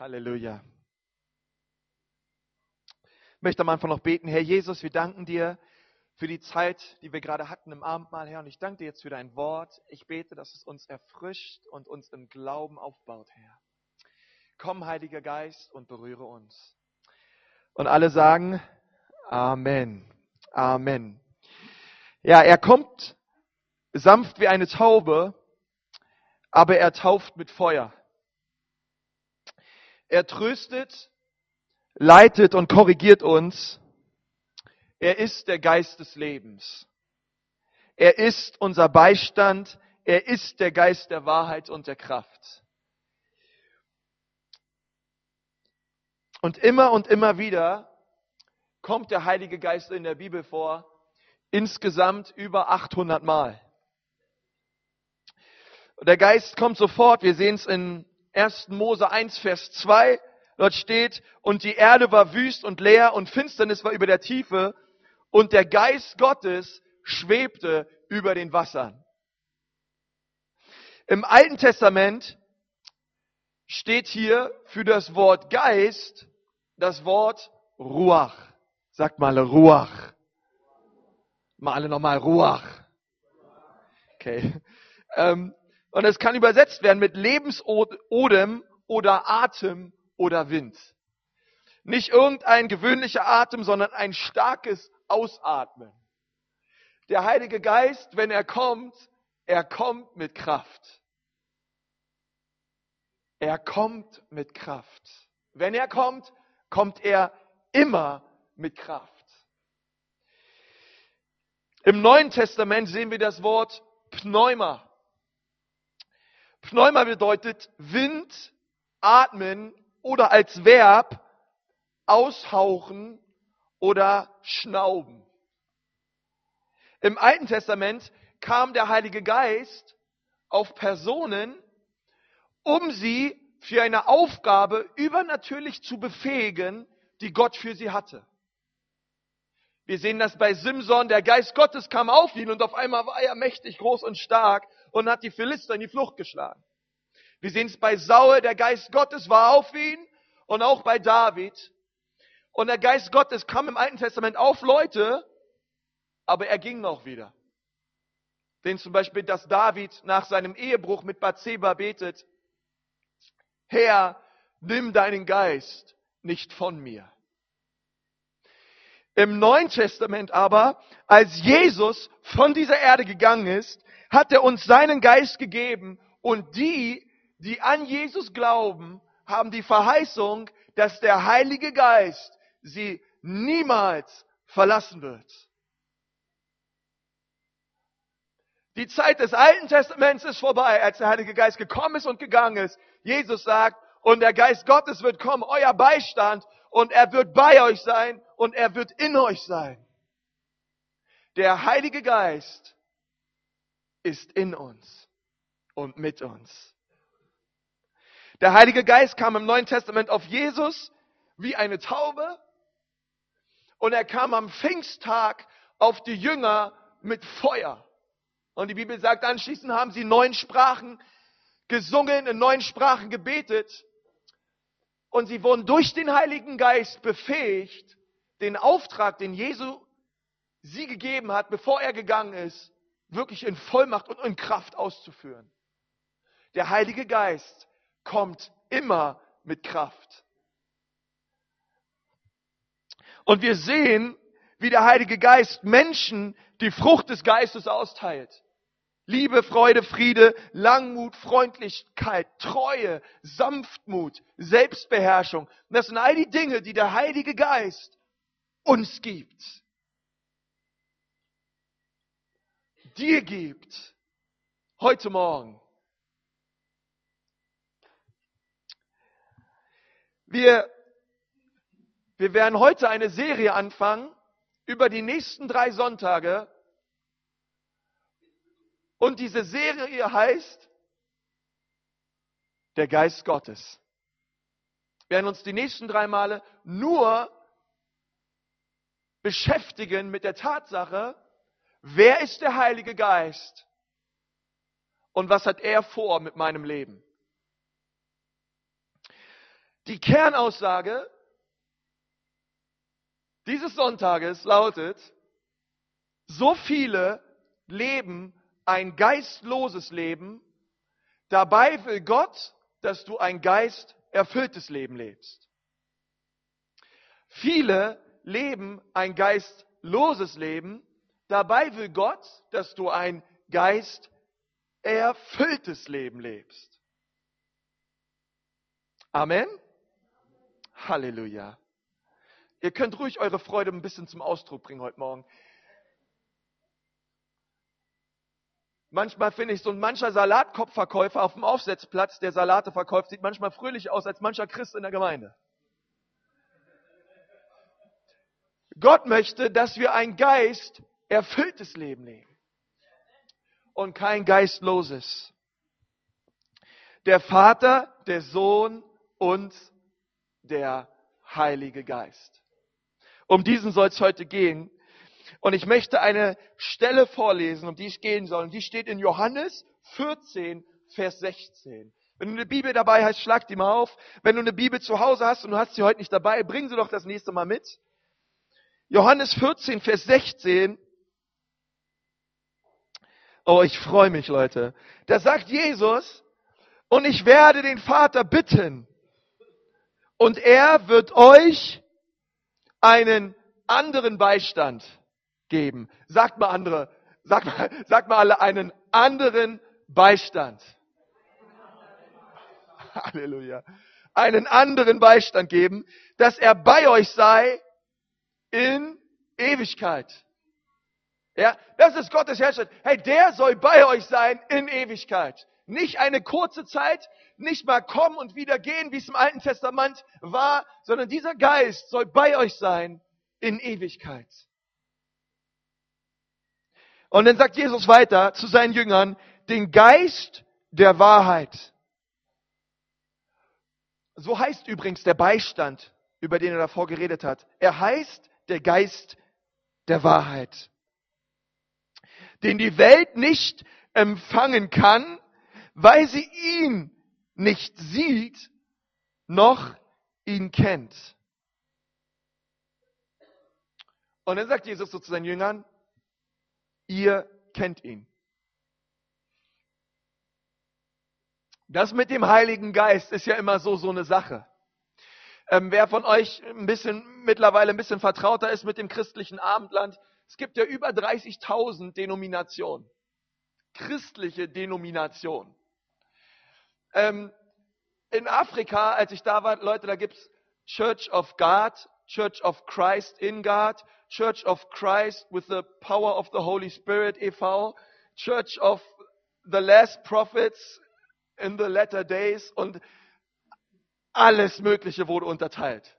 Halleluja. Ich möchte am Anfang noch beten, Herr Jesus, wir danken dir für die Zeit, die wir gerade hatten im Abendmahl, Herr. Und ich danke dir jetzt für dein Wort. Ich bete, dass es uns erfrischt und uns im Glauben aufbaut, Herr. Komm, Heiliger Geist, und berühre uns. Und alle sagen Amen. Amen. Ja, er kommt sanft wie eine Taube, aber er tauft mit Feuer. Er tröstet, leitet und korrigiert uns. Er ist der Geist des Lebens. Er ist unser Beistand. Er ist der Geist der Wahrheit und der Kraft. Und immer und immer wieder kommt der Heilige Geist in der Bibel vor, insgesamt über 800 Mal. Der Geist kommt sofort, wir sehen es in 1. Mose 1, Vers 2, dort steht, und die Erde war wüst und leer und Finsternis war über der Tiefe und der Geist Gottes schwebte über den Wassern. Im Alten Testament steht hier für das Wort Geist das Wort Ruach. Sagt mal Ruach. Mal alle nochmal Ruach. Okay. Ähm, und es kann übersetzt werden mit Lebensodem oder Atem oder Wind. Nicht irgendein gewöhnlicher Atem, sondern ein starkes Ausatmen. Der Heilige Geist, wenn er kommt, er kommt mit Kraft. Er kommt mit Kraft. Wenn er kommt, kommt er immer mit Kraft. Im Neuen Testament sehen wir das Wort Pneuma. Pneuma bedeutet Wind, atmen oder als Verb aushauchen oder schnauben. Im Alten Testament kam der Heilige Geist auf Personen, um sie für eine Aufgabe übernatürlich zu befähigen, die Gott für sie hatte. Wir sehen das bei Simson, der Geist Gottes kam auf ihn und auf einmal war er mächtig, groß und stark und hat die Philister in die Flucht geschlagen. Wir sehen es bei Saul, der Geist Gottes war auf ihn und auch bei David. Und der Geist Gottes kam im Alten Testament auf Leute, aber er ging noch wieder. Denn zum Beispiel, dass David nach seinem Ehebruch mit Bathseba betet, Herr, nimm deinen Geist nicht von mir. Im Neuen Testament aber, als Jesus von dieser Erde gegangen ist, hat er uns seinen Geist gegeben und die, die an Jesus glauben, haben die Verheißung, dass der Heilige Geist sie niemals verlassen wird. Die Zeit des Alten Testaments ist vorbei, als der Heilige Geist gekommen ist und gegangen ist. Jesus sagt, und der Geist Gottes wird kommen, euer Beistand, und er wird bei euch sein und er wird in euch sein. Der Heilige Geist ist in uns und mit uns. Der Heilige Geist kam im Neuen Testament auf Jesus wie eine Taube und er kam am Pfingsttag auf die Jünger mit Feuer. Und die Bibel sagt, anschließend haben sie neun Sprachen gesungen, in neun Sprachen gebetet und sie wurden durch den Heiligen Geist befähigt, den Auftrag, den Jesu sie gegeben hat, bevor er gegangen ist, wirklich in Vollmacht und in Kraft auszuführen. Der Heilige Geist kommt immer mit Kraft. Und wir sehen, wie der Heilige Geist Menschen die Frucht des Geistes austeilt. Liebe, Freude, Friede, Langmut, Freundlichkeit, Treue, Sanftmut, Selbstbeherrschung. das sind all die Dinge, die der Heilige Geist uns gibt. Dir gibt. Heute Morgen. Wir, wir werden heute eine Serie anfangen über die nächsten drei Sonntage und diese Serie heißt Der Geist Gottes. Wir werden uns die nächsten drei Male nur beschäftigen mit der Tatsache, wer ist der Heilige Geist und was hat er vor mit meinem Leben. Die Kernaussage dieses Sonntages lautet, so viele leben ein geistloses Leben, dabei will Gott, dass du ein geisterfülltes Leben lebst. Viele leben ein geistloses Leben, dabei will Gott, dass du ein geisterfülltes Leben lebst. Amen. Halleluja. Ihr könnt ruhig eure Freude ein bisschen zum Ausdruck bringen heute Morgen. Manchmal finde ich so ein mancher Salatkopfverkäufer auf dem Aufsetzplatz, der Salate verkauft, sieht manchmal fröhlich aus als mancher Christ in der Gemeinde. Gott möchte, dass wir ein Geist erfülltes Leben leben und kein geistloses. Der Vater, der Sohn und der Heilige Geist. Um diesen soll es heute gehen. Und ich möchte eine Stelle vorlesen, um die es gehen soll. Und die steht in Johannes 14, Vers 16. Wenn du eine Bibel dabei hast, schlag die mal auf. Wenn du eine Bibel zu Hause hast und du hast sie heute nicht dabei, bring sie doch das nächste Mal mit. Johannes 14, Vers 16. Oh, ich freue mich, Leute. Da sagt Jesus, und ich werde den Vater bitten, und er wird euch einen anderen Beistand geben. Sagt mal andere, sagt mal, sagt mal alle einen anderen Beistand. Halleluja. Einen anderen Beistand geben, dass er bei euch sei in Ewigkeit. Ja, das ist Gottes Herrschaft. Hey, der soll bei euch sein in Ewigkeit. Nicht eine kurze Zeit, nicht mal kommen und wieder gehen, wie es im Alten Testament war, sondern dieser Geist soll bei euch sein in Ewigkeit. Und dann sagt Jesus weiter zu seinen Jüngern, den Geist der Wahrheit. So heißt übrigens der Beistand, über den er davor geredet hat. Er heißt der Geist der Wahrheit, den die Welt nicht empfangen kann, weil sie ihn nicht sieht, noch ihn kennt. Und dann sagt Jesus so zu seinen Jüngern, ihr kennt ihn. Das mit dem Heiligen Geist ist ja immer so, so eine Sache. Ähm, wer von euch ein bisschen, mittlerweile ein bisschen vertrauter ist mit dem christlichen Abendland, es gibt ja über 30.000 Denominationen. Christliche Denominationen. Ähm, in Afrika, als ich da war, Leute, da gibt's Church of God, Church of Christ in God, Church of Christ with the Power of the Holy Spirit e.V., Church of the Last Prophets in the Latter Days und alles Mögliche wurde unterteilt.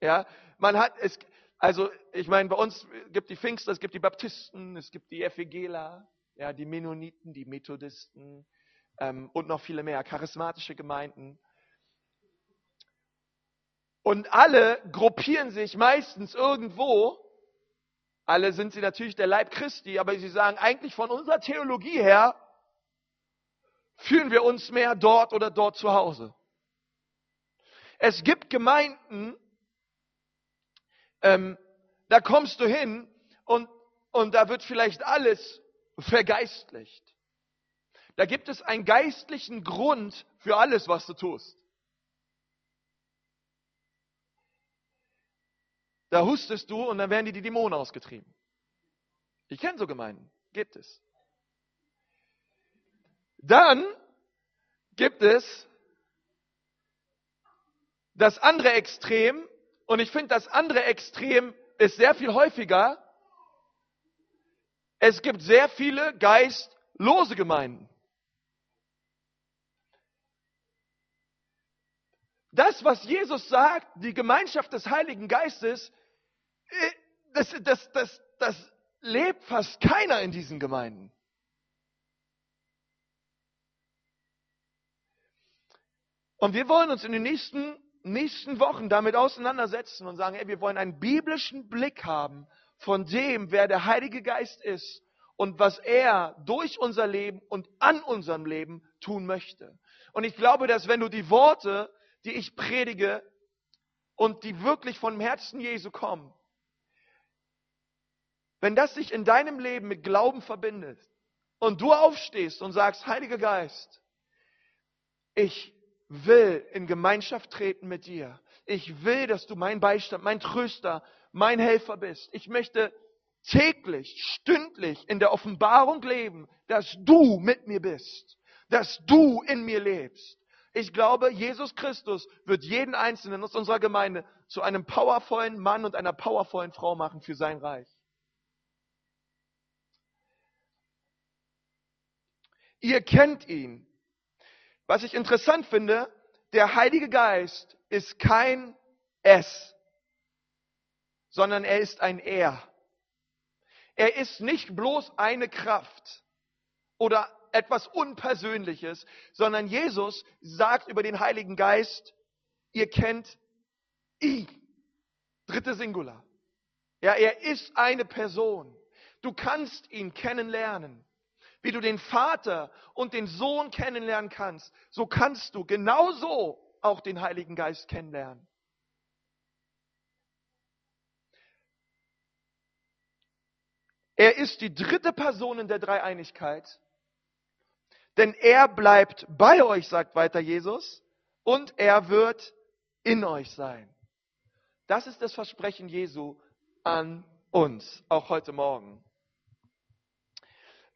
Ja, man hat es, also ich meine, bei uns gibt die Pfingster, es gibt die Baptisten, es gibt die Ephigela, ja, die Mennoniten, die Methodisten, ähm, und noch viele mehr, charismatische Gemeinden. Und alle gruppieren sich meistens irgendwo, alle sind sie natürlich der Leib Christi, aber sie sagen eigentlich von unserer Theologie her, fühlen wir uns mehr dort oder dort zu Hause. Es gibt Gemeinden, ähm, da kommst du hin und, und da wird vielleicht alles vergeistlicht. Da gibt es einen geistlichen Grund für alles, was du tust. Da hustest du und dann werden dir die Dämonen ausgetrieben. Ich kenne so Gemeinden. Gibt es. Dann gibt es das andere Extrem. Und ich finde, das andere Extrem ist sehr viel häufiger. Es gibt sehr viele geistlose Gemeinden. Das, was Jesus sagt, die Gemeinschaft des Heiligen Geistes, äh, das, das, das, das lebt fast keiner in diesen Gemeinden. Und wir wollen uns in den nächsten, nächsten Wochen damit auseinandersetzen und sagen, ey, wir wollen einen biblischen Blick haben von dem, wer der Heilige Geist ist und was er durch unser Leben und an unserem Leben tun möchte. Und ich glaube, dass wenn du die Worte die ich predige und die wirklich vom Herzen Jesu kommen, wenn das sich in deinem Leben mit Glauben verbindet und du aufstehst und sagst, Heiliger Geist, ich will in Gemeinschaft treten mit dir. Ich will, dass du mein Beistand, mein Tröster, mein Helfer bist. Ich möchte täglich, stündlich in der Offenbarung leben, dass du mit mir bist, dass du in mir lebst. Ich glaube, Jesus Christus wird jeden Einzelnen aus unserer Gemeinde zu einem powervollen Mann und einer powervollen Frau machen für sein Reich. Ihr kennt ihn. Was ich interessant finde, der Heilige Geist ist kein Es, sondern er ist ein Er. Er ist nicht bloß eine Kraft oder etwas Unpersönliches, sondern Jesus sagt über den Heiligen Geist, ihr kennt ihn. Dritte Singular. Ja, er ist eine Person. Du kannst ihn kennenlernen. Wie du den Vater und den Sohn kennenlernen kannst, so kannst du genauso auch den Heiligen Geist kennenlernen. Er ist die dritte Person in der Dreieinigkeit, denn er bleibt bei euch, sagt weiter Jesus, und er wird in euch sein. Das ist das Versprechen Jesu an uns, auch heute Morgen.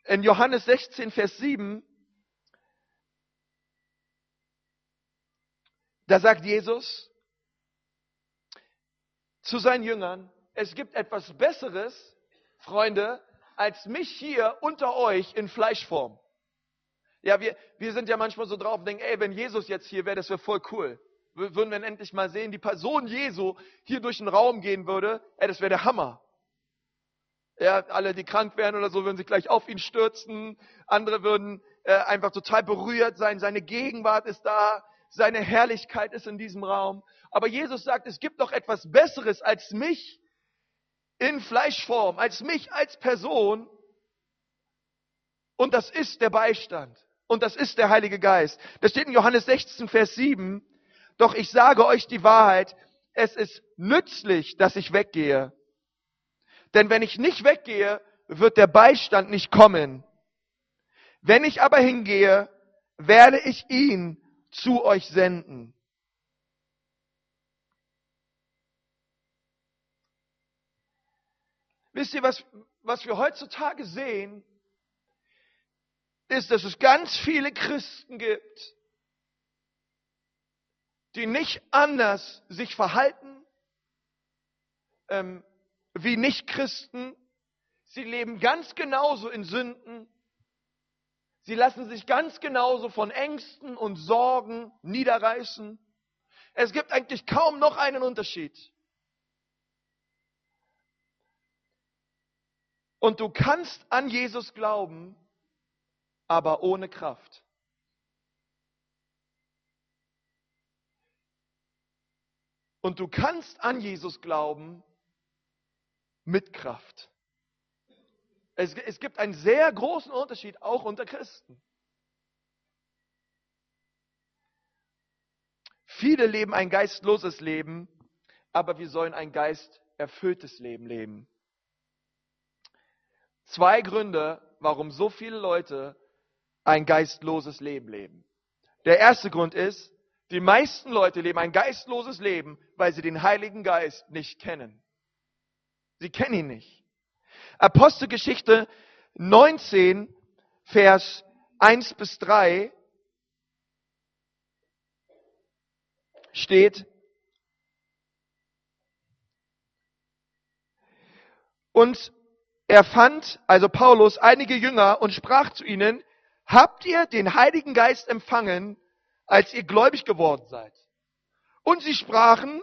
In Johannes 16, Vers 7, da sagt Jesus zu seinen Jüngern, es gibt etwas Besseres, Freunde, als mich hier unter euch in Fleischform. Ja, wir, wir sind ja manchmal so drauf und denken, ey, wenn Jesus jetzt hier wäre, das wäre voll cool. Würden wir endlich mal sehen, die Person Jesu hier durch den Raum gehen würde, ey, das wäre der Hammer. Ja, alle, die krank wären oder so, würden sich gleich auf ihn stürzen. Andere würden äh, einfach total berührt sein. Seine Gegenwart ist da. Seine Herrlichkeit ist in diesem Raum. Aber Jesus sagt, es gibt noch etwas Besseres als mich in Fleischform, als mich als Person. Und das ist der Beistand. Und das ist der Heilige Geist. Das steht in Johannes 16, Vers 7. Doch ich sage euch die Wahrheit. Es ist nützlich, dass ich weggehe. Denn wenn ich nicht weggehe, wird der Beistand nicht kommen. Wenn ich aber hingehe, werde ich ihn zu euch senden. Wisst ihr, was, was wir heutzutage sehen, ist, dass es ganz viele Christen gibt, die nicht anders sich verhalten ähm, wie Nichtchristen. Sie leben ganz genauso in Sünden. Sie lassen sich ganz genauso von Ängsten und Sorgen niederreißen. Es gibt eigentlich kaum noch einen Unterschied. Und du kannst an Jesus glauben, aber ohne Kraft. Und du kannst an Jesus glauben mit Kraft. Es, es gibt einen sehr großen Unterschied auch unter Christen. Viele leben ein geistloses Leben, aber wir sollen ein geisterfülltes Leben leben. Zwei Gründe, warum so viele Leute ein geistloses Leben leben. Der erste Grund ist, die meisten Leute leben ein geistloses Leben, weil sie den Heiligen Geist nicht kennen. Sie kennen ihn nicht. Apostelgeschichte 19, Vers 1 bis 3 steht, und er fand, also Paulus, einige Jünger und sprach zu ihnen, habt ihr den Heiligen Geist empfangen, als ihr gläubig geworden seid? Und sie sprachen,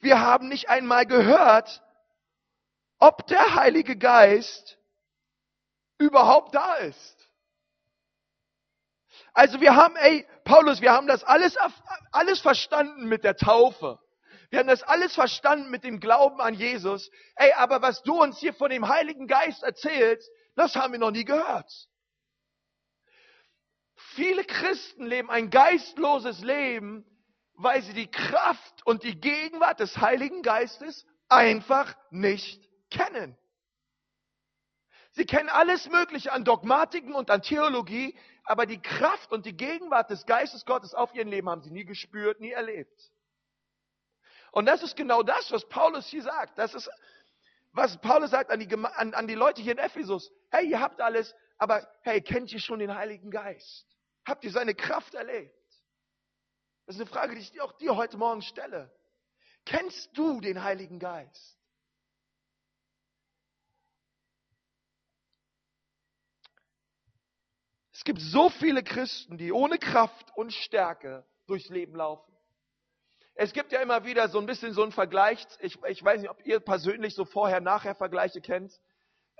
wir haben nicht einmal gehört, ob der Heilige Geist überhaupt da ist. Also wir haben, ey, Paulus, wir haben das alles, alles verstanden mit der Taufe. Wir haben das alles verstanden mit dem Glauben an Jesus. Ey, aber was du uns hier von dem Heiligen Geist erzählst, das haben wir noch nie gehört. Viele Christen leben ein geistloses Leben, weil sie die Kraft und die Gegenwart des Heiligen Geistes einfach nicht kennen. Sie kennen alles Mögliche an Dogmatiken und an Theologie, aber die Kraft und die Gegenwart des Geistes Gottes auf ihrem Leben haben sie nie gespürt, nie erlebt. Und das ist genau das, was Paulus hier sagt. Das ist, was Paulus sagt an die, an, an die Leute hier in Ephesus. Hey, ihr habt alles, aber hey, kennt ihr schon den Heiligen Geist? Habt ihr seine Kraft erlebt? Das ist eine Frage, die ich auch dir heute Morgen stelle. Kennst du den Heiligen Geist? Es gibt so viele Christen, die ohne Kraft und Stärke durchs Leben laufen. Es gibt ja immer wieder so ein bisschen so einen Vergleich. Ich, ich weiß nicht, ob ihr persönlich so Vorher-Nachher-Vergleiche kennt.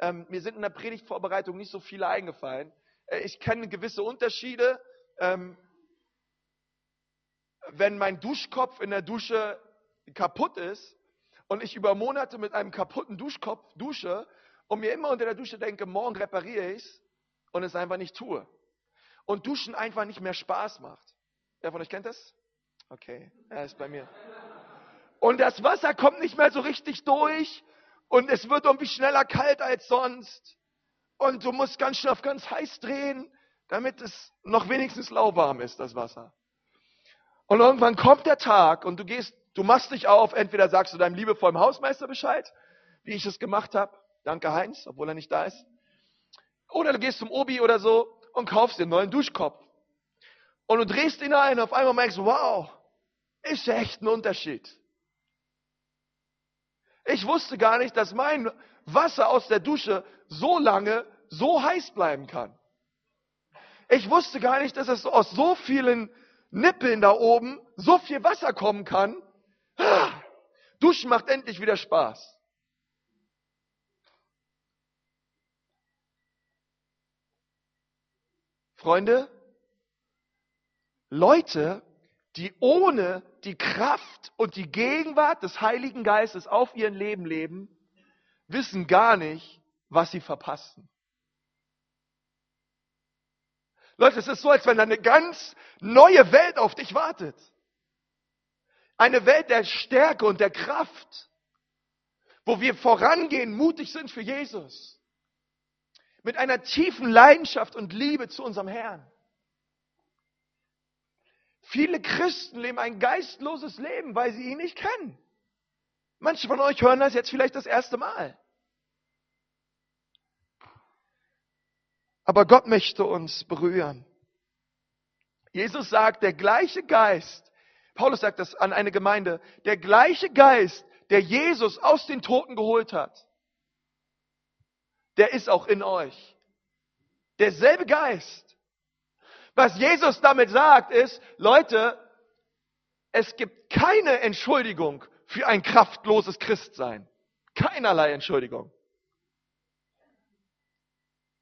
Ähm, mir sind in der Predigtvorbereitung nicht so viele eingefallen. Äh, ich kenne gewisse Unterschiede. Ähm, wenn mein Duschkopf in der Dusche kaputt ist und ich über Monate mit einem kaputten Duschkopf dusche und mir immer unter der Dusche denke, morgen repariere ich es und es einfach nicht tue. Und Duschen einfach nicht mehr Spaß macht. Wer von euch kennt das? Okay, er ist bei mir. Und das Wasser kommt nicht mehr so richtig durch und es wird irgendwie schneller kalt als sonst. Und du musst ganz schnell auf ganz heiß drehen, damit es noch wenigstens lauwarm ist, das Wasser. Und irgendwann kommt der Tag und du gehst, du machst dich auf, entweder sagst du deinem liebevollen Hausmeister Bescheid, wie ich es gemacht habe, danke Heinz, obwohl er nicht da ist, oder du gehst zum Obi oder so und kaufst dir einen neuen Duschkopf. Und du drehst ihn ein und auf einmal merkst du, wow, ist echt ein Unterschied. Ich wusste gar nicht, dass mein Wasser aus der Dusche so lange so heiß bleiben kann. Ich wusste gar nicht, dass es aus so vielen Nippeln da oben so viel Wasser kommen kann. Duschen macht endlich wieder Spaß. Freunde, Leute, die ohne die Kraft und die Gegenwart des Heiligen Geistes auf ihren Leben leben, wissen gar nicht, was sie verpassen. Leute, es ist so, als wenn eine ganz neue Welt auf dich wartet. Eine Welt der Stärke und der Kraft, wo wir vorangehen, mutig sind für Jesus. Mit einer tiefen Leidenschaft und Liebe zu unserem Herrn. Viele Christen leben ein geistloses Leben, weil sie ihn nicht kennen. Manche von euch hören das jetzt vielleicht das erste Mal. Aber Gott möchte uns berühren. Jesus sagt, der gleiche Geist, Paulus sagt das an eine Gemeinde, der gleiche Geist, der Jesus aus den Toten geholt hat, der ist auch in euch. Derselbe Geist. Was Jesus damit sagt, ist, Leute, es gibt keine Entschuldigung für ein kraftloses Christsein. Keinerlei Entschuldigung.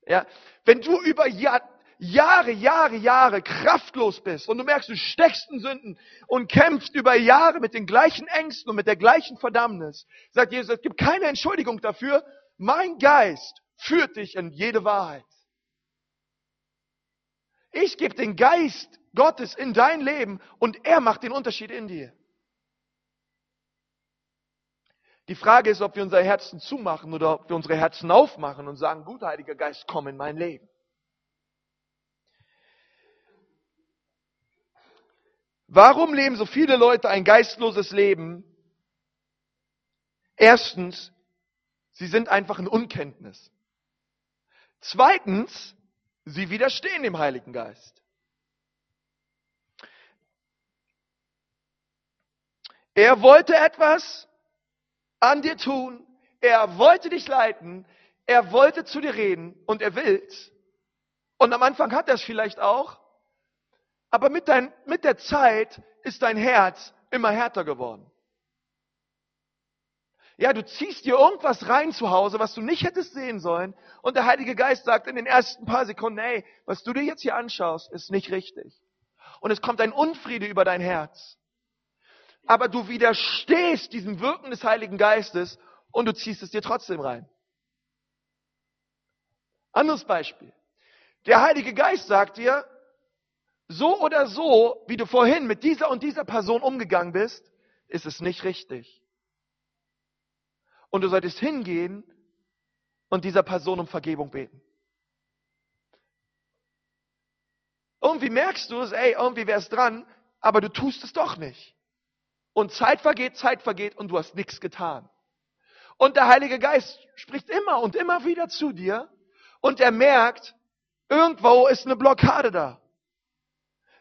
Ja, wenn du über Jahr, Jahre, Jahre, Jahre kraftlos bist und du merkst, du steckst in Sünden und kämpfst über Jahre mit den gleichen Ängsten und mit der gleichen Verdammnis, sagt Jesus, es gibt keine Entschuldigung dafür. Mein Geist führt dich in jede Wahrheit. Ich gebe den Geist Gottes in dein Leben und er macht den Unterschied in dir. Die Frage ist, ob wir unser Herzen zumachen oder ob wir unsere Herzen aufmachen und sagen, gut, Heiliger Geist, komm in mein Leben. Warum leben so viele Leute ein geistloses Leben? Erstens, sie sind einfach in Unkenntnis. Zweitens, sie widerstehen dem Heiligen Geist. Er wollte etwas, an dir tun. Er wollte dich leiten. Er wollte zu dir reden und er will's. Und am Anfang hat er es vielleicht auch. Aber mit, dein, mit der Zeit ist dein Herz immer härter geworden. Ja, du ziehst dir irgendwas rein zu Hause, was du nicht hättest sehen sollen. Und der Heilige Geist sagt in den ersten paar Sekunden, hey, was du dir jetzt hier anschaust, ist nicht richtig. Und es kommt ein Unfriede über dein Herz aber du widerstehst diesem Wirken des Heiligen Geistes und du ziehst es dir trotzdem rein. Anderes Beispiel. Der Heilige Geist sagt dir, so oder so, wie du vorhin mit dieser und dieser Person umgegangen bist, ist es nicht richtig. Und du solltest hingehen und dieser Person um Vergebung beten. Irgendwie merkst du es, ey, irgendwie wäre es dran, aber du tust es doch nicht. Und Zeit vergeht, Zeit vergeht und du hast nichts getan. Und der Heilige Geist spricht immer und immer wieder zu dir und er merkt, irgendwo ist eine Blockade da.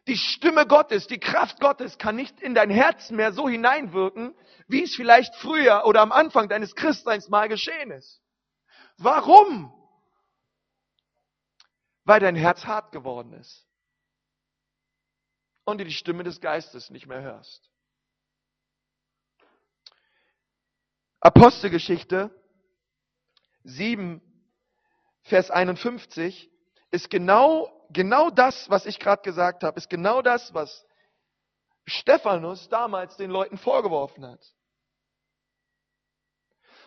Die Stimme Gottes, die Kraft Gottes kann nicht in dein Herz mehr so hineinwirken, wie es vielleicht früher oder am Anfang deines Christseins mal geschehen ist. Warum? Weil dein Herz hart geworden ist und du die Stimme des Geistes nicht mehr hörst. Apostelgeschichte 7, Vers 51 ist genau, genau das, was ich gerade gesagt habe, ist genau das, was Stephanus damals den Leuten vorgeworfen hat.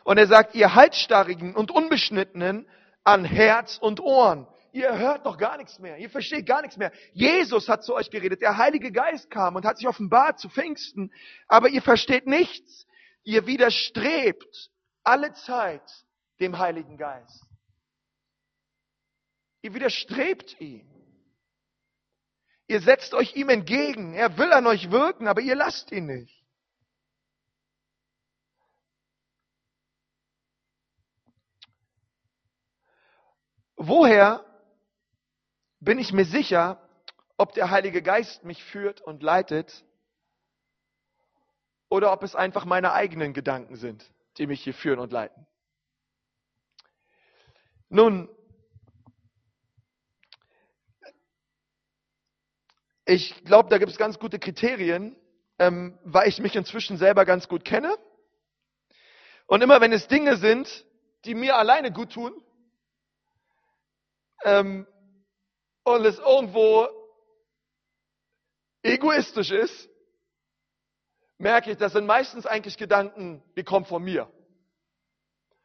Und er sagt, ihr Halsstarrigen und Unbeschnittenen an Herz und Ohren. Ihr hört doch gar nichts mehr. Ihr versteht gar nichts mehr. Jesus hat zu euch geredet. Der Heilige Geist kam und hat sich offenbart zu Pfingsten. Aber ihr versteht nichts. Ihr widerstrebt alle Zeit dem Heiligen Geist. Ihr widerstrebt ihm. Ihr setzt euch ihm entgegen. Er will an euch wirken, aber ihr lasst ihn nicht. Woher bin ich mir sicher, ob der Heilige Geist mich führt und leitet oder ob es einfach meine eigenen Gedanken sind, die mich hier führen und leiten. Nun, ich glaube, da gibt es ganz gute Kriterien, ähm, weil ich mich inzwischen selber ganz gut kenne. Und immer wenn es Dinge sind, die mir alleine gut tun, ähm, und es irgendwo egoistisch ist, merke ich, das sind meistens eigentlich Gedanken, die kommen von mir.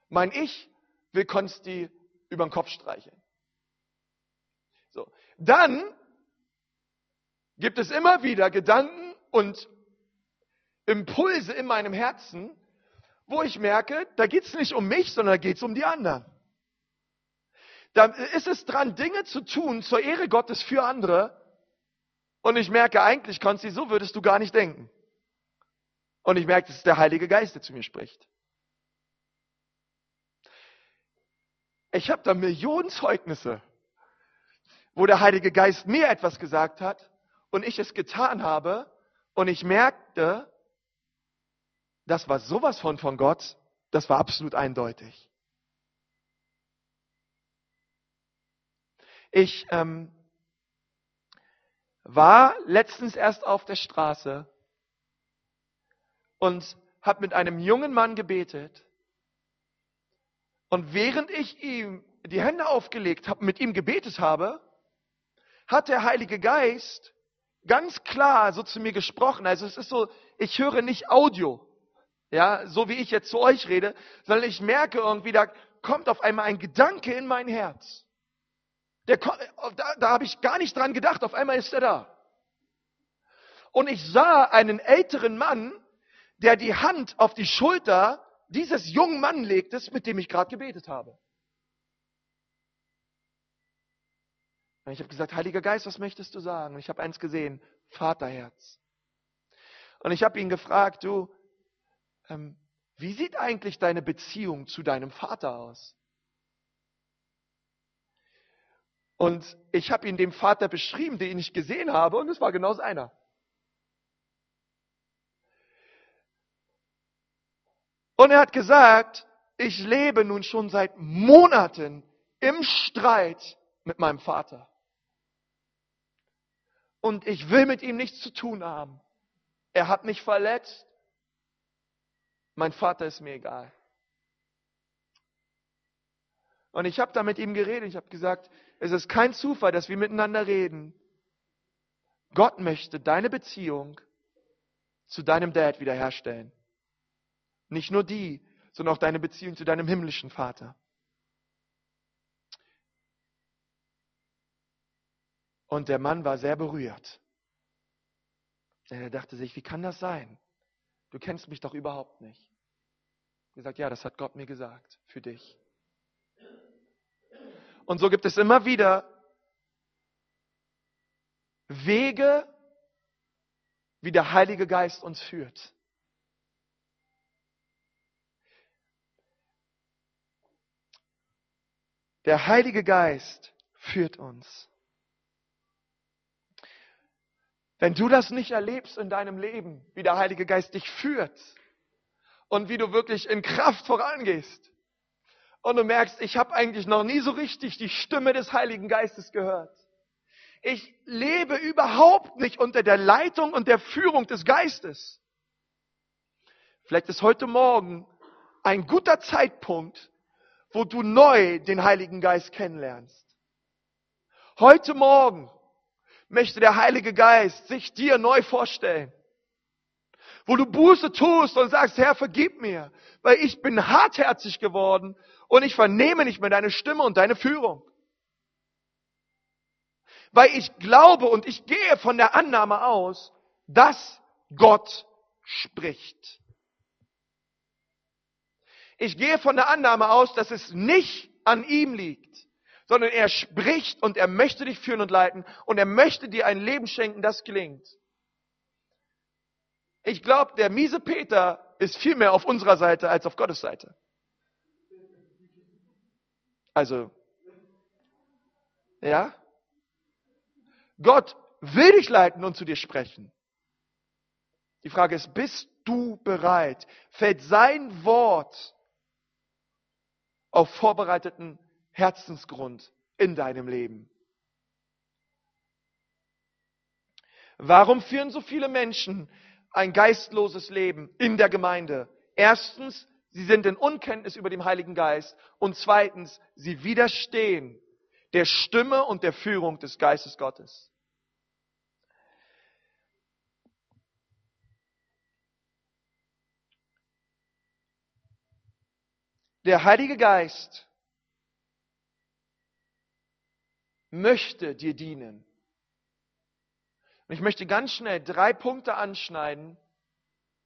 Mein Ich will Konsti über den Kopf streicheln. So. Dann gibt es immer wieder Gedanken und Impulse in meinem Herzen, wo ich merke, da geht es nicht um mich, sondern da geht es um die anderen. Da ist es dran, Dinge zu tun zur Ehre Gottes für andere. Und ich merke eigentlich, Konsti, so würdest du gar nicht denken. Und ich merke, das ist der Heilige Geist, der zu mir spricht. Ich habe da Millionen Zeugnisse, wo der Heilige Geist mir etwas gesagt hat und ich es getan habe und ich merkte, das war sowas von von Gott, das war absolut eindeutig. Ich ähm, war letztens erst auf der Straße und habe mit einem jungen Mann gebetet. Und während ich ihm die Hände aufgelegt habe, mit ihm gebetet habe, hat der Heilige Geist ganz klar so zu mir gesprochen. Also es ist so, ich höre nicht Audio, ja, so wie ich jetzt zu euch rede, sondern ich merke irgendwie, da kommt auf einmal ein Gedanke in mein Herz. Der, da, da habe ich gar nicht dran gedacht. Auf einmal ist er da. Und ich sah einen älteren Mann, der die Hand auf die Schulter dieses jungen Mann legte, mit dem ich gerade gebetet habe. Und ich habe gesagt, Heiliger Geist, was möchtest du sagen? Und ich habe eins gesehen, Vaterherz. Und ich habe ihn gefragt, du, ähm, wie sieht eigentlich deine Beziehung zu deinem Vater aus? Und ich habe ihn dem Vater beschrieben, den ich gesehen habe, und es war genau seiner. Und er hat gesagt, ich lebe nun schon seit Monaten im Streit mit meinem Vater. Und ich will mit ihm nichts zu tun haben. Er hat mich verletzt. Mein Vater ist mir egal. Und ich habe da mit ihm geredet. Ich habe gesagt, es ist kein Zufall, dass wir miteinander reden. Gott möchte deine Beziehung zu deinem Dad wiederherstellen. Nicht nur die, sondern auch deine Beziehung zu deinem himmlischen Vater. Und der Mann war sehr berührt. Denn er dachte sich, wie kann das sein? Du kennst mich doch überhaupt nicht. Er sagt, ja, das hat Gott mir gesagt, für dich. Und so gibt es immer wieder Wege, wie der Heilige Geist uns führt. Der Heilige Geist führt uns. Wenn du das nicht erlebst in deinem Leben, wie der Heilige Geist dich führt und wie du wirklich in Kraft vorangehst und du merkst, ich habe eigentlich noch nie so richtig die Stimme des Heiligen Geistes gehört. Ich lebe überhaupt nicht unter der Leitung und der Führung des Geistes. Vielleicht ist heute Morgen ein guter Zeitpunkt, wo du neu den Heiligen Geist kennenlernst. Heute Morgen möchte der Heilige Geist sich dir neu vorstellen. Wo du Buße tust und sagst, Herr, vergib mir, weil ich bin hartherzig geworden und ich vernehme nicht mehr deine Stimme und deine Führung. Weil ich glaube und ich gehe von der Annahme aus, dass Gott spricht. Ich gehe von der Annahme aus, dass es nicht an ihm liegt, sondern er spricht und er möchte dich führen und leiten und er möchte dir ein Leben schenken, das klingt. Ich glaube, der miese Peter ist viel mehr auf unserer Seite als auf Gottes Seite. Also, ja? Gott will dich leiten und zu dir sprechen. Die Frage ist, bist du bereit? Fällt sein Wort auf vorbereiteten Herzensgrund in deinem Leben? Warum führen so viele Menschen ein geistloses Leben in der Gemeinde? Erstens, sie sind in Unkenntnis über den Heiligen Geist und zweitens, sie widerstehen der Stimme und der Führung des Geistes Gottes. Der Heilige Geist möchte dir dienen. Und ich möchte ganz schnell drei Punkte anschneiden,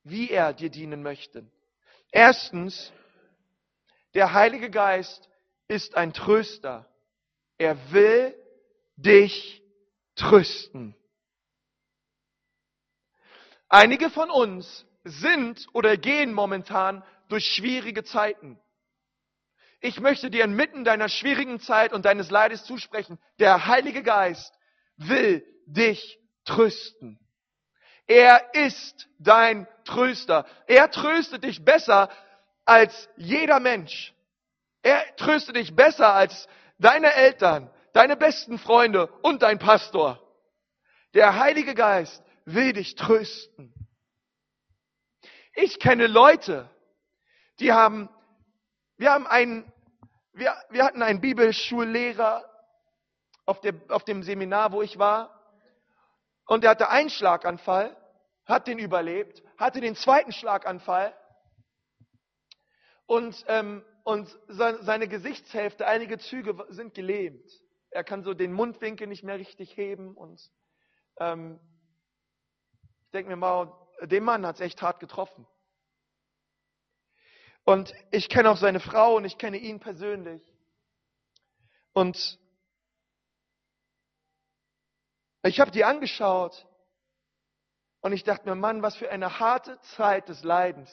wie er dir dienen möchte. Erstens, der Heilige Geist ist ein Tröster. Er will dich trösten. Einige von uns sind oder gehen momentan durch schwierige Zeiten. Ich möchte dir inmitten deiner schwierigen Zeit und deines Leides zusprechen, der Heilige Geist will dich trösten. Er ist dein Tröster. Er tröstet dich besser als jeder Mensch. Er tröstet dich besser als deine Eltern, deine besten Freunde und dein Pastor. Der Heilige Geist will dich trösten. Ich kenne Leute, die haben, wir haben einen wir, wir hatten einen Bibelschullehrer auf, der, auf dem Seminar, wo ich war. Und der hatte einen Schlaganfall, hat den überlebt, hatte den zweiten Schlaganfall und, ähm, und seine Gesichtshälfte, einige Züge sind gelähmt. Er kann so den Mundwinkel nicht mehr richtig heben und ähm, ich denke mir mal, dem Mann hat es echt hart getroffen. Und ich kenne auch seine Frau und ich kenne ihn persönlich. Und ich habe die angeschaut und ich dachte mir, Mann, was für eine harte Zeit des Leidens.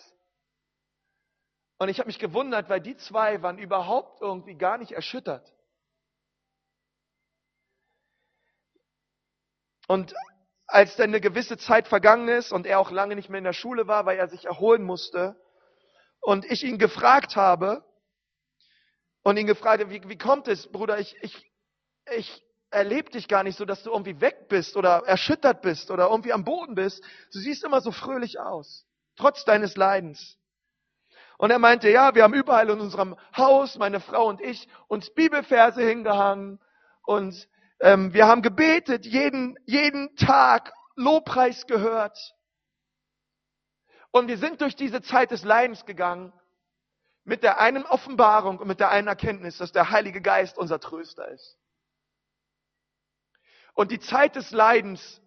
Und ich habe mich gewundert, weil die zwei waren überhaupt irgendwie gar nicht erschüttert. Und als dann eine gewisse Zeit vergangen ist und er auch lange nicht mehr in der Schule war, weil er sich erholen musste, und ich ihn gefragt habe und ihn gefragt habe, wie, wie kommt es, Bruder, ich, ich, ich erlebe dich gar nicht so, dass du irgendwie weg bist oder erschüttert bist oder irgendwie am Boden bist. Du siehst immer so fröhlich aus, trotz deines Leidens. Und er meinte, ja, wir haben überall in unserem Haus, meine Frau und ich, uns Bibelverse hingehangen und ähm, wir haben gebetet, jeden, jeden Tag Lobpreis gehört. Und wir sind durch diese Zeit des Leidens gegangen mit der einen Offenbarung und mit der einen Erkenntnis, dass der Heilige Geist unser Tröster ist. Und die Zeit des Leidens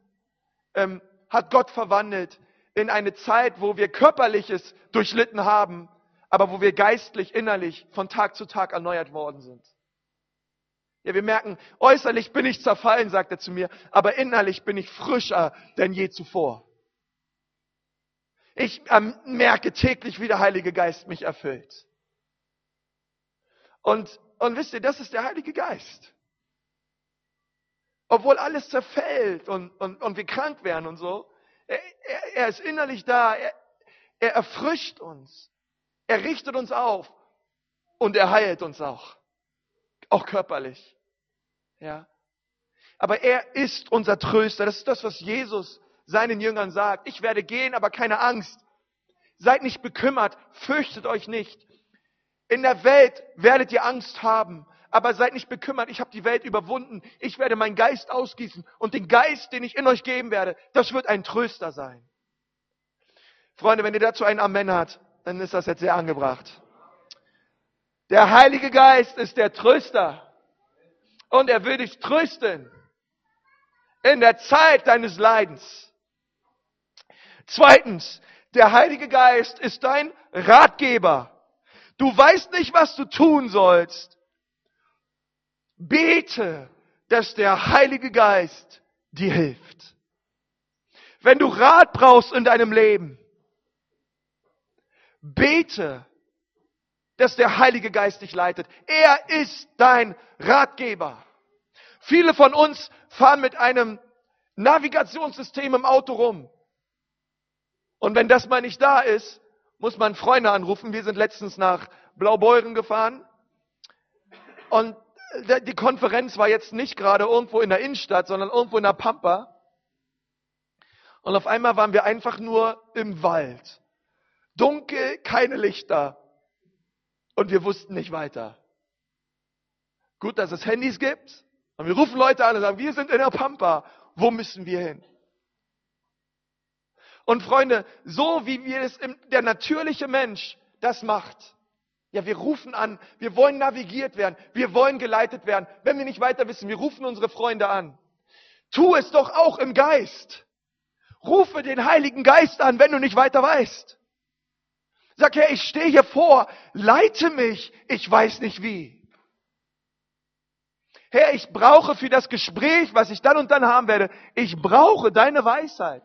ähm, hat Gott verwandelt in eine Zeit, wo wir körperliches durchlitten haben, aber wo wir geistlich, innerlich von Tag zu Tag erneuert worden sind. Ja, wir merken, äußerlich bin ich zerfallen, sagt er zu mir, aber innerlich bin ich frischer denn je zuvor. Ich ähm, merke täglich, wie der Heilige Geist mich erfüllt. Und, und wisst ihr, das ist der Heilige Geist. Obwohl alles zerfällt und, und, und wir krank werden und so, er, er, er ist innerlich da, er, er erfrischt uns, er richtet uns auf und er heilt uns auch, auch körperlich. Ja. Aber er ist unser Tröster. Das ist das, was Jesus seinen Jüngern sagt. Ich werde gehen, aber keine Angst. Seid nicht bekümmert, fürchtet euch nicht. In der Welt werdet ihr Angst haben, aber seid nicht bekümmert, ich habe die Welt überwunden. Ich werde meinen Geist ausgießen und den Geist, den ich in euch geben werde, das wird ein Tröster sein. Freunde, wenn ihr dazu ein Amen hat, dann ist das jetzt sehr angebracht. Der Heilige Geist ist der Tröster und er will dich trösten in der Zeit deines Leidens. Zweitens, der Heilige Geist ist dein Ratgeber. Du weißt nicht, was du tun sollst. Bete, dass der Heilige Geist dir hilft. Wenn du Rat brauchst in deinem Leben, bete, dass der Heilige Geist dich leitet. Er ist dein Ratgeber. Viele von uns fahren mit einem Navigationssystem im Auto rum. Und wenn das mal nicht da ist, muss man Freunde anrufen. Wir sind letztens nach Blaubeuren gefahren. Und die Konferenz war jetzt nicht gerade irgendwo in der Innenstadt, sondern irgendwo in der Pampa. Und auf einmal waren wir einfach nur im Wald. Dunkel, keine Lichter. Und wir wussten nicht weiter. Gut, dass es Handys gibt. Und wir rufen Leute an und sagen, wir sind in der Pampa. Wo müssen wir hin? Und Freunde, so wie wir es, der natürliche Mensch das macht, ja, wir rufen an, wir wollen navigiert werden, wir wollen geleitet werden. Wenn wir nicht weiter wissen, wir rufen unsere Freunde an. Tu es doch auch im Geist. Rufe den Heiligen Geist an, wenn du nicht weiter weißt. Sag, Herr, ich stehe hier vor, leite mich, ich weiß nicht wie. Herr, ich brauche für das Gespräch, was ich dann und dann haben werde, ich brauche deine Weisheit.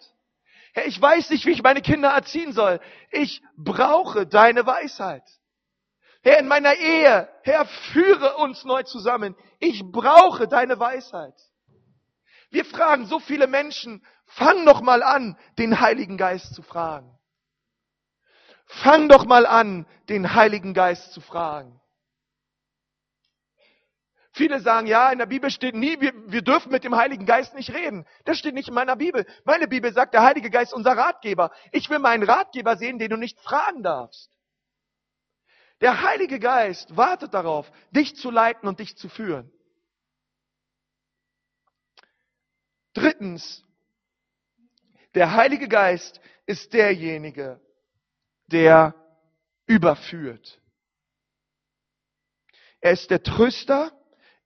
Herr, ich weiß nicht, wie ich meine Kinder erziehen soll. Ich brauche deine Weisheit. Herr, in meiner Ehe, Herr, führe uns neu zusammen. Ich brauche deine Weisheit. Wir fragen so viele Menschen, fang doch mal an, den Heiligen Geist zu fragen. Fang doch mal an, den Heiligen Geist zu fragen. Viele sagen, ja, in der Bibel steht nie, wir, wir dürfen mit dem Heiligen Geist nicht reden. Das steht nicht in meiner Bibel. Meine Bibel sagt, der Heilige Geist ist unser Ratgeber. Ich will meinen Ratgeber sehen, den du nicht fragen darfst. Der Heilige Geist wartet darauf, dich zu leiten und dich zu führen. Drittens, der Heilige Geist ist derjenige, der überführt. Er ist der Tröster,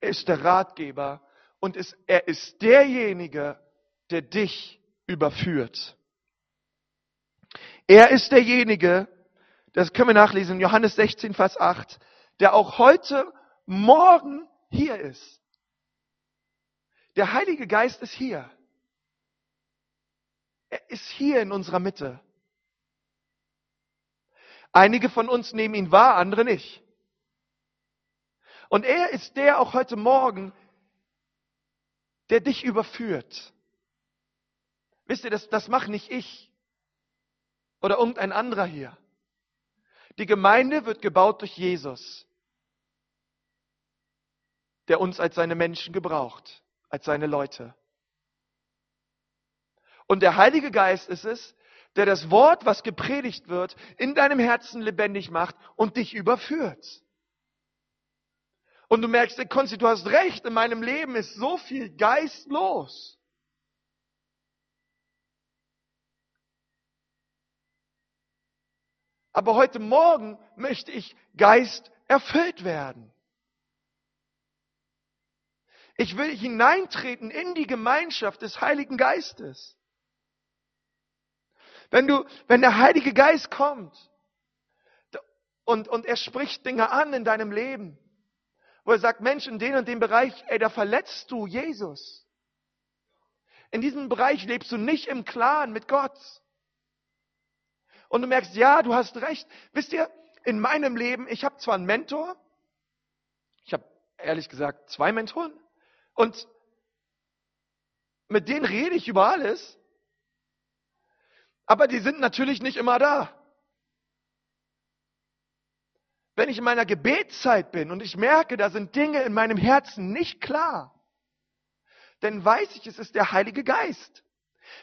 er ist der Ratgeber und ist, er ist derjenige, der dich überführt. Er ist derjenige, das können wir nachlesen, Johannes 16, Vers 8, der auch heute, morgen hier ist. Der Heilige Geist ist hier. Er ist hier in unserer Mitte. Einige von uns nehmen ihn wahr, andere nicht. Und er ist der auch heute Morgen, der dich überführt. Wisst ihr, das, das macht nicht ich oder irgendein anderer hier. Die Gemeinde wird gebaut durch Jesus, der uns als seine Menschen gebraucht, als seine Leute. Und der Heilige Geist ist es, der das Wort, was gepredigt wird, in deinem Herzen lebendig macht und dich überführt. Und du merkst, Konzi, du hast recht, in meinem Leben ist so viel Geist los. Aber heute Morgen möchte ich Geist erfüllt werden. Ich will hineintreten in die Gemeinschaft des Heiligen Geistes. Wenn du, wenn der Heilige Geist kommt und, und er spricht Dinge an in deinem Leben, wo er sagt, Mensch, in dem und dem Bereich, ey, da verletzt du Jesus. In diesem Bereich lebst du nicht im Klaren mit Gott. Und du merkst, ja, du hast recht. Wisst ihr, in meinem Leben, ich habe zwar einen Mentor, ich habe ehrlich gesagt zwei Mentoren, und mit denen rede ich über alles, aber die sind natürlich nicht immer da. Wenn ich in meiner Gebetszeit bin und ich merke, da sind Dinge in meinem Herzen nicht klar, dann weiß ich, es ist der Heilige Geist.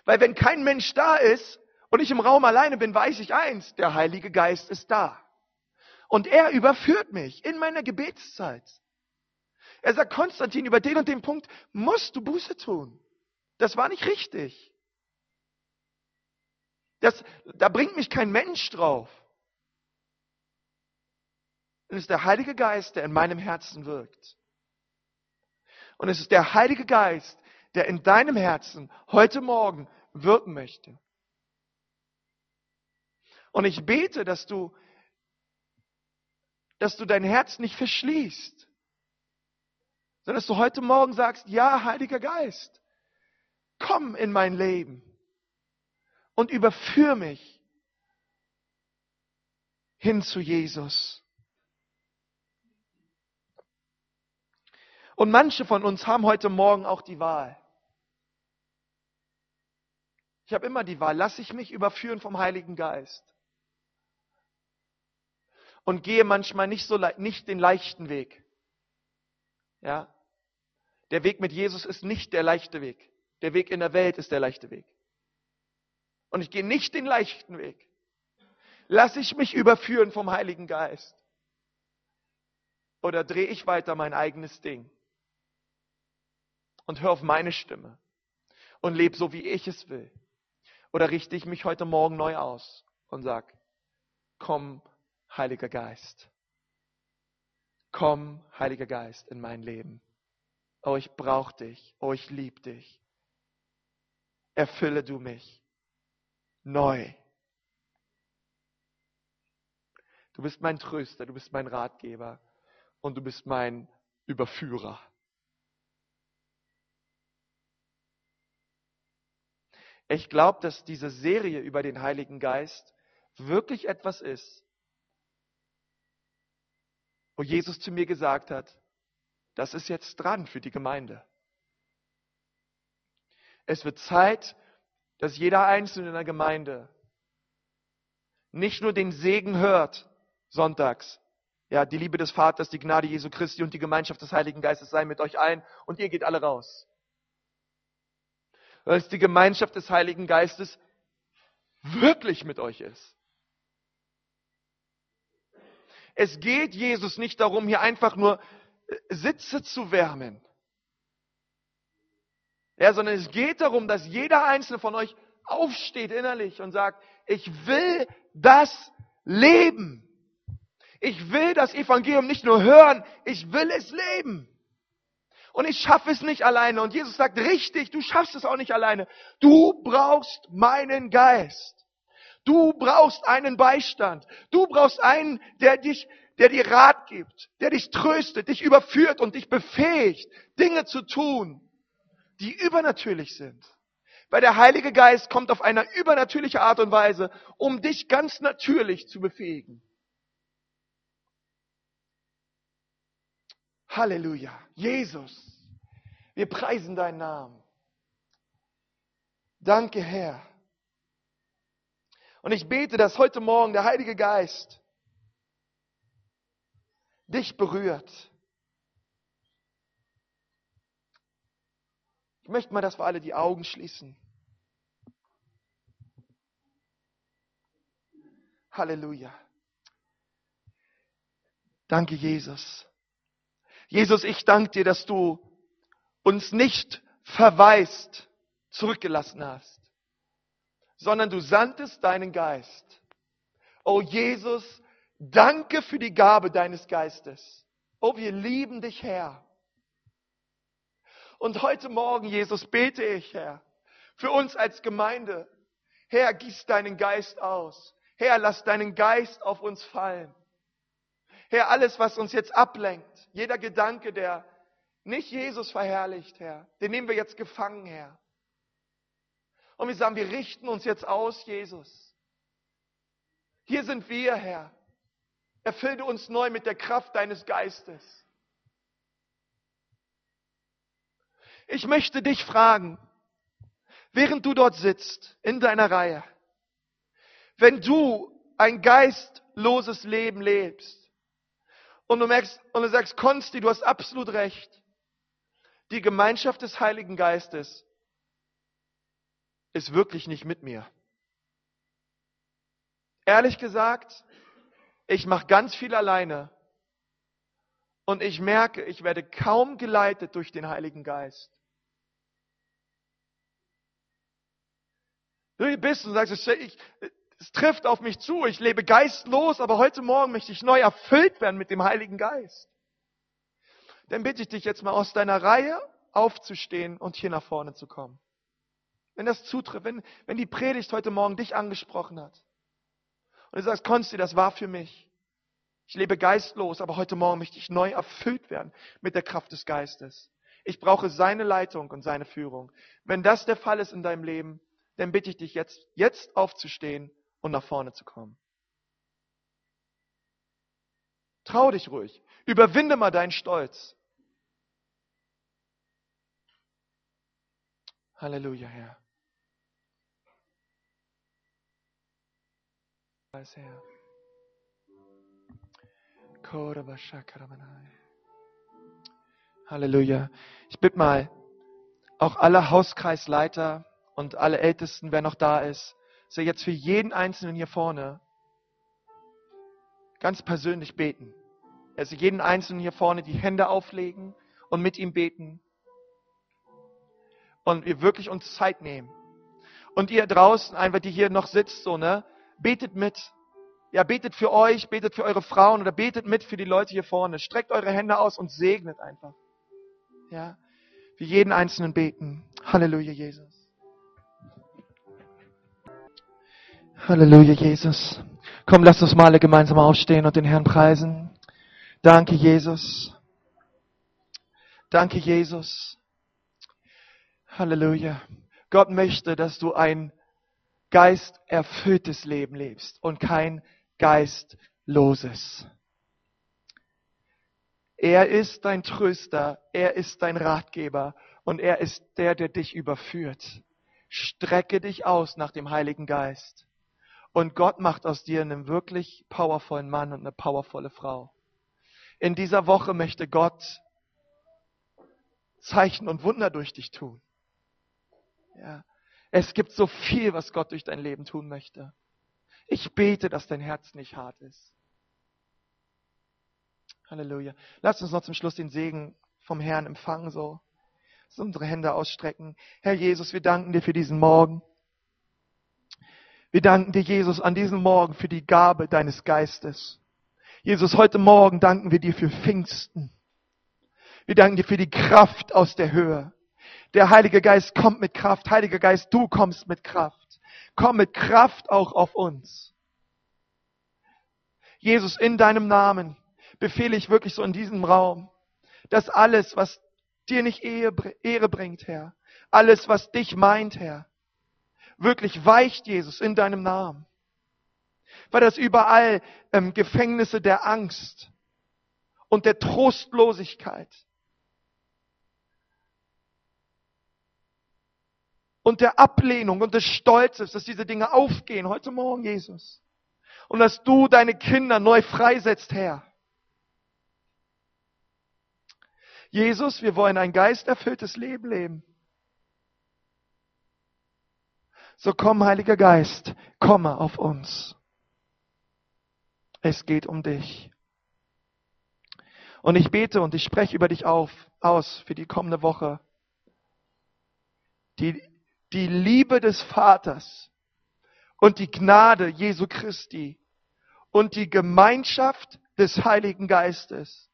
Weil wenn kein Mensch da ist und ich im Raum alleine bin, weiß ich eins, der Heilige Geist ist da. Und er überführt mich in meiner Gebetszeit. Er sagt, Konstantin, über den und den Punkt musst du Buße tun. Das war nicht richtig. Das, da bringt mich kein Mensch drauf. Es ist der Heilige Geist, der in meinem Herzen wirkt. Und es ist der Heilige Geist, der in deinem Herzen heute Morgen wirken möchte. Und ich bete, dass du, dass du dein Herz nicht verschließt, sondern dass du heute Morgen sagst, ja, Heiliger Geist, komm in mein Leben und überführ mich hin zu Jesus. Und manche von uns haben heute Morgen auch die Wahl. Ich habe immer die Wahl, lasse ich mich überführen vom Heiligen Geist und gehe manchmal nicht so nicht den leichten Weg. Ja? Der Weg mit Jesus ist nicht der leichte Weg. Der Weg in der Welt ist der leichte Weg. Und ich gehe nicht den leichten Weg. Lass ich mich überführen vom Heiligen Geist? Oder drehe ich weiter mein eigenes Ding? Und hör auf meine Stimme und lebe so, wie ich es will? Oder richte ich mich heute Morgen neu aus und sag, komm, Heiliger Geist. Komm, Heiliger Geist, in mein Leben. Oh, ich brauche dich. Oh, ich liebe dich. Erfülle du mich neu. Du bist mein Tröster, du bist mein Ratgeber und du bist mein Überführer. Ich glaube, dass diese Serie über den Heiligen Geist wirklich etwas ist, wo Jesus zu mir gesagt hat, das ist jetzt dran für die Gemeinde. Es wird Zeit, dass jeder Einzelne in der Gemeinde nicht nur den Segen hört, sonntags, ja, die Liebe des Vaters, die Gnade Jesu Christi und die Gemeinschaft des Heiligen Geistes sei mit euch allen und ihr geht alle raus. Es die Gemeinschaft des Heiligen Geistes wirklich mit euch ist. Es geht Jesus nicht darum, hier einfach nur Sitze zu wärmen. Ja, sondern es geht darum, dass jeder einzelne von euch aufsteht innerlich und sagt, ich will das leben. Ich will das Evangelium nicht nur hören, ich will es leben. Und ich schaffe es nicht alleine. Und Jesus sagt, richtig, du schaffst es auch nicht alleine. Du brauchst meinen Geist. Du brauchst einen Beistand. Du brauchst einen, der dich der dir Rat gibt, der dich tröstet, dich überführt und dich befähigt, Dinge zu tun, die übernatürlich sind. Weil der Heilige Geist kommt auf eine übernatürliche Art und Weise, um dich ganz natürlich zu befähigen. Halleluja. Jesus, wir preisen deinen Namen. Danke, Herr. Und ich bete, dass heute Morgen der Heilige Geist dich berührt. Ich möchte mal, dass wir alle die Augen schließen. Halleluja. Danke, Jesus. Jesus, ich danke dir, dass du uns nicht verwaist zurückgelassen hast, sondern du sandtest deinen Geist. Oh Jesus, Danke für die Gabe deines Geistes. Oh, wir lieben dich, Herr. Und heute Morgen, Jesus, bete ich, Herr, für uns als Gemeinde. Herr, gieß deinen Geist aus. Herr, lass deinen Geist auf uns fallen. Herr, alles, was uns jetzt ablenkt, jeder Gedanke, der nicht Jesus verherrlicht, Herr, den nehmen wir jetzt gefangen, Herr. Und wir sagen, wir richten uns jetzt aus, Jesus. Hier sind wir, Herr. Erfülle uns neu mit der Kraft deines Geistes. Ich möchte dich fragen, während du dort sitzt, in deiner Reihe, wenn du ein geistloses Leben lebst und du merkst, und du sagst, Konsti, du hast absolut recht, die Gemeinschaft des Heiligen Geistes ist wirklich nicht mit mir. Ehrlich gesagt, ich mache ganz viel alleine und ich merke, ich werde kaum geleitet durch den Heiligen Geist. Du bist und sagst, ich, es trifft auf mich zu, ich lebe geistlos, aber heute Morgen möchte ich neu erfüllt werden mit dem Heiligen Geist. Dann bitte ich dich jetzt mal aus deiner Reihe aufzustehen und hier nach vorne zu kommen. Wenn das zutrifft, wenn, wenn die Predigt heute Morgen dich angesprochen hat und du sagst, Konsti, das war für mich. Ich lebe geistlos, aber heute Morgen möchte ich neu erfüllt werden mit der Kraft des Geistes. Ich brauche seine Leitung und seine Führung. Wenn das der Fall ist in deinem Leben, dann bitte ich dich jetzt, jetzt aufzustehen und nach vorne zu kommen. Trau dich ruhig. Überwinde mal deinen Stolz. Halleluja, Herr. Herr. Halleluja. Ich bitte mal auch alle Hauskreisleiter und alle Ältesten, wer noch da ist, dass jetzt für jeden Einzelnen hier vorne ganz persönlich beten. Also jeden Einzelnen hier vorne die Hände auflegen und mit ihm beten. Und wir wirklich uns Zeit nehmen. Und ihr draußen, einfach die hier noch sitzt, so, ne, betet mit. Ja, betet für euch, betet für eure Frauen oder betet mit für die Leute hier vorne. Streckt eure Hände aus und segnet einfach. Ja, für jeden Einzelnen beten. Halleluja, Jesus. Halleluja, Jesus. Komm, lass uns mal alle gemeinsam aufstehen und den Herrn preisen. Danke, Jesus. Danke, Jesus. Halleluja. Gott möchte, dass du ein geisterfülltes Leben lebst und kein geistloses. Er ist dein Tröster, er ist dein Ratgeber und er ist der, der dich überführt. Strecke dich aus nach dem Heiligen Geist. Und Gott macht aus dir einen wirklich powervollen Mann und eine powervolle Frau. In dieser Woche möchte Gott Zeichen und Wunder durch dich tun. Ja. Es gibt so viel, was Gott durch dein Leben tun möchte. Ich bete, dass dein Herz nicht hart ist. Halleluja. Lass uns noch zum Schluss den Segen vom Herrn empfangen, so. Lass unsere Hände ausstrecken. Herr Jesus, wir danken dir für diesen Morgen. Wir danken dir, Jesus, an diesem Morgen für die Gabe deines Geistes. Jesus, heute Morgen danken wir dir für Pfingsten. Wir danken dir für die Kraft aus der Höhe. Der Heilige Geist kommt mit Kraft. Heiliger Geist, du kommst mit Kraft. Komm mit Kraft auch auf uns. Jesus, in deinem Namen befehle ich wirklich so in diesem Raum, dass alles, was dir nicht Ehre bringt, Herr, alles, was dich meint, Herr, wirklich weicht, Jesus, in deinem Namen. Weil das überall ähm, Gefängnisse der Angst und der Trostlosigkeit und der Ablehnung und des Stolzes, dass diese Dinge aufgehen heute Morgen, Jesus. Und dass du deine Kinder neu freisetzt, Herr. Jesus, wir wollen ein geisterfülltes Leben leben. So komm, Heiliger Geist, komme auf uns. Es geht um dich. Und ich bete und ich spreche über dich auf, aus für die kommende Woche. Die, die Liebe des Vaters und die Gnade Jesu Christi und die Gemeinschaft des Heiligen Geistes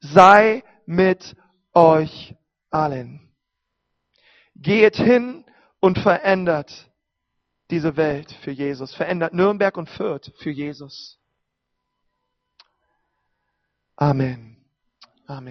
sei mit euch allen. Geht hin und verändert diese Welt für Jesus, verändert Nürnberg und Fürth für Jesus. Amen. Amen.